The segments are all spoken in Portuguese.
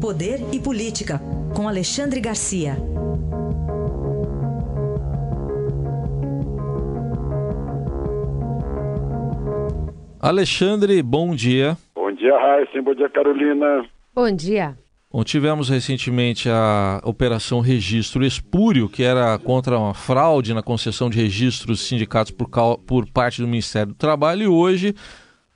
Poder e Política, com Alexandre Garcia. Alexandre, bom dia. Bom dia, Raíssa. Bom dia, Carolina. Bom dia. Bom, tivemos recentemente a Operação Registro Espúrio, que era contra uma fraude na concessão de registros sindicatos por, por parte do Ministério do Trabalho, e hoje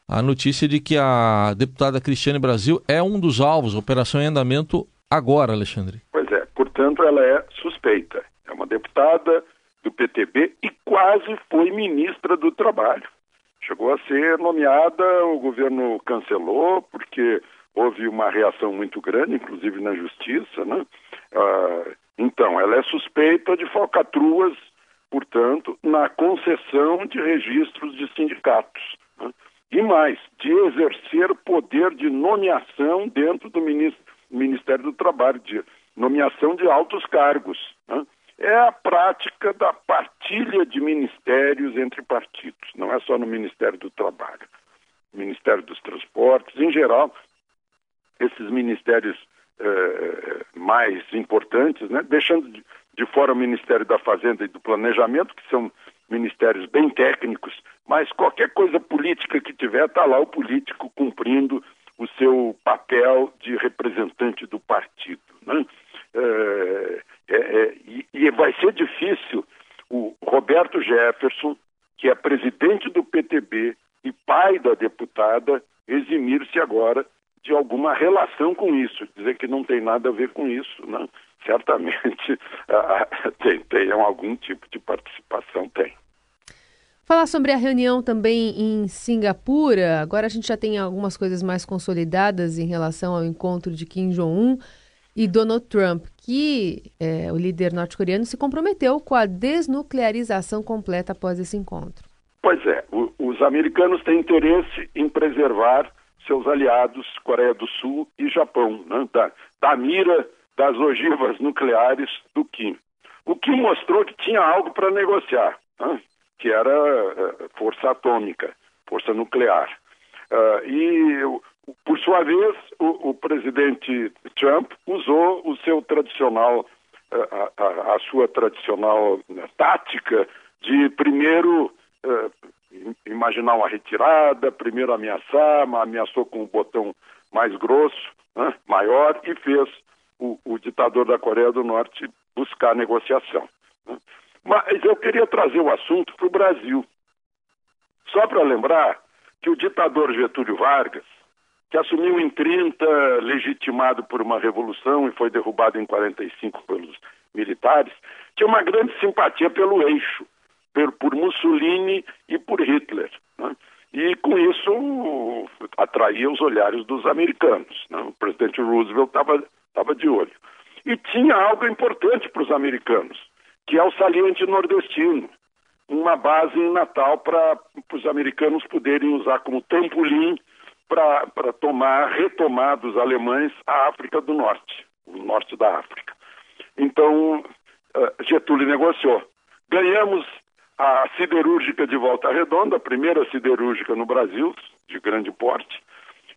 a notícia de que a deputada Cristiane Brasil é um dos alvos, operação em andamento agora, Alexandre. Pois é, portanto ela é suspeita. É uma deputada do PTB e quase foi ministra do Trabalho. Chegou a ser nomeada, o governo cancelou, porque houve uma reação muito grande, inclusive na justiça. Né? Ah, então, ela é suspeita de falcatruas, portanto, na concessão de registros de sindicatos. E mais, de exercer poder de nomeação dentro do Ministério do Trabalho, de nomeação de altos cargos. Né? é a prática da partilha de ministérios entre partidos, não é só no Ministério do Trabalho, Ministério dos Transportes, em geral, esses ministérios eh, mais importantes, né, deixando de, de fora o Ministério da Fazenda e do Planejamento, que são ministérios bem técnicos, mas qualquer coisa política que tiver, está lá o político cumprindo o seu papel de representante do partido. Né? É, é, é, e, e vai ser difícil o Roberto Jefferson, que é presidente do PTB e pai da deputada, eximir-se agora de alguma relação com isso, dizer que não tem nada a ver com isso, não. Certamente tem, tem algum tipo de participação, tem. Falar sobre a reunião também em Singapura. Agora a gente já tem algumas coisas mais consolidadas em relação ao encontro de Kim Jong-un e Donald Trump, que é, o líder norte-coreano se comprometeu com a desnuclearização completa após esse encontro. Pois é, o, os americanos têm interesse em preservar seus aliados, Coreia do Sul e Japão, né, da, da mira das ogivas nucleares do Kim. O Kim mostrou que tinha algo para negociar, né, que era uh, força atômica, força nuclear. Uh, e por sua vez, o, o, presidente Trump usou o seu tradicional, a, a, a sua tradicional né, tática de primeiro uh, imaginar uma retirada, primeiro ameaçar, ameaçou com um botão mais grosso, né, maior, e fez o, o, ditador da Coreia do Norte buscar negociação. Né. Mas eu queria trazer o assunto para o Brasil. Só para lembrar que o ditador Getúlio Vargas, que assumiu em 30, legitimado por uma revolução e foi derrubado em 45 pelos militares, tinha uma grande simpatia pelo eixo, por, Mussolini e por Hitler. Né? E com isso atraía os olhares dos americanos. Né? O presidente Roosevelt estava de olho. E tinha algo importante para os americanos, que é o saliente nordestino uma base em Natal para os americanos poderem usar como trampolim para tomar, retomar dos alemães a África do Norte, o norte da África. Então, eh, Getúlio negociou. Ganhamos a siderúrgica de Volta Redonda, a primeira siderúrgica no Brasil, de grande porte,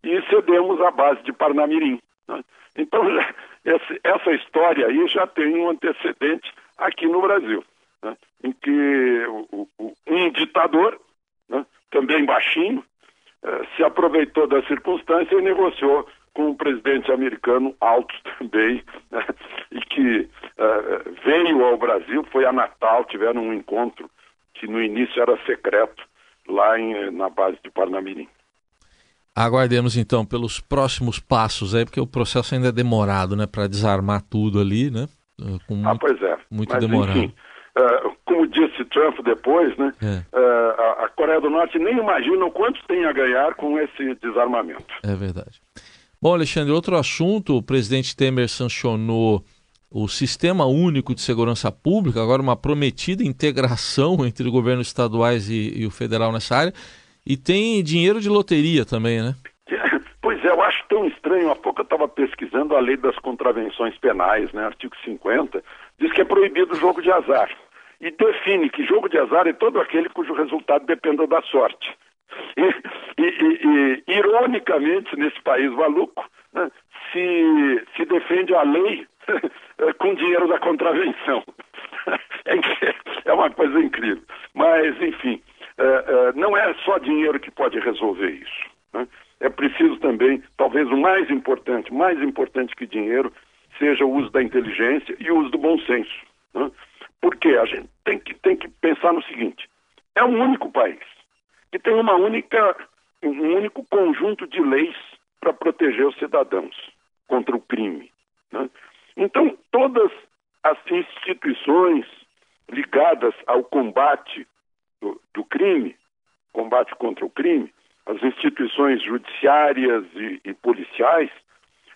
e cedemos a base de Parnamirim. Né? Então, essa história aí já tem um antecedente aqui no Brasil, né? em que um ditador, né? também baixinho, eh, se aproveitou da circunstância e negociou com um presidente americano alto também, né, e que uh, veio ao Brasil, foi a Natal, tiveram um encontro que no início era secreto, lá em, na base de Parnamirim. Aguardemos então pelos próximos passos aí, porque o processo ainda é demorado, né, para desarmar tudo ali, né? Com muito, ah, pois é. Muito Mas, demorado. Enfim, uh, como disse Trump depois, né, é. uh, a, a, Coreia do Norte nem imagina o quanto tem a ganhar com esse desarmamento. É verdade. Bom, Alexandre, outro assunto, o presidente Temer sancionou o Sistema Único de Segurança Pública, agora uma prometida integração entre governos estaduais e, e o federal nessa área, e tem dinheiro de loteria também, né? Pois é, eu acho tão estranho. Há pouco eu estava pesquisando a lei das contravenções penais, né, artigo 50, diz que é proibido o jogo de azar e define que jogo de azar é todo aquele cujo resultado dependa da sorte. E, e, e, ironicamente, nesse país maluco, né, se, se defende a lei com dinheiro da contravenção. É, é uma coisa incrível. Mas, enfim, é, é, não é só dinheiro que pode resolver isso. Né? É preciso também, talvez o mais importante, mais importante que dinheiro, seja o uso da inteligência e o uso do bom senso. Né? Porque a gente tem que, tem que pensar no seguinte: é um único país que tem uma única, um único conjunto de leis para proteger os cidadãos contra o crime. Né? Então, todas as instituições ligadas ao combate do, do crime, combate contra o crime, as instituições judiciárias e, e policiais,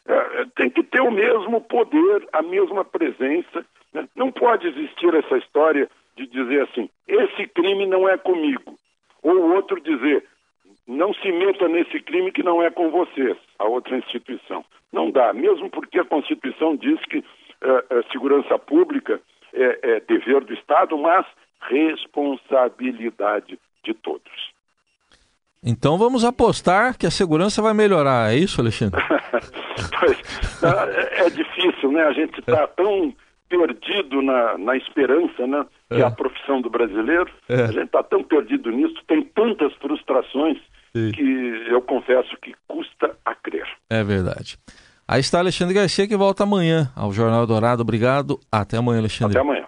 é, é tem que ter o mesmo poder, a mesma presença. Né? Não pode existir essa história de dizer assim: esse crime não é comigo. Ou outro dizer: não se meta nesse crime que não é com vocês, a outra instituição. Não dá, mesmo porque a Constituição diz que uh, segurança pública é, é dever do Estado, mas responsabilidade de todos. Então vamos apostar que a segurança vai melhorar, é isso, Alexandre? pois, é, é difícil, né? A gente está tão perdido na, na esperança, né? Que é. é a profissão do brasileiro. É. A gente está tão perdido nisso, tem tantas frustrações Sim. que eu confesso que custa a crer. É verdade. Aí está Alexandre Garcia que volta amanhã ao Jornal Dourado. Obrigado. Até amanhã, Alexandre. Até amanhã.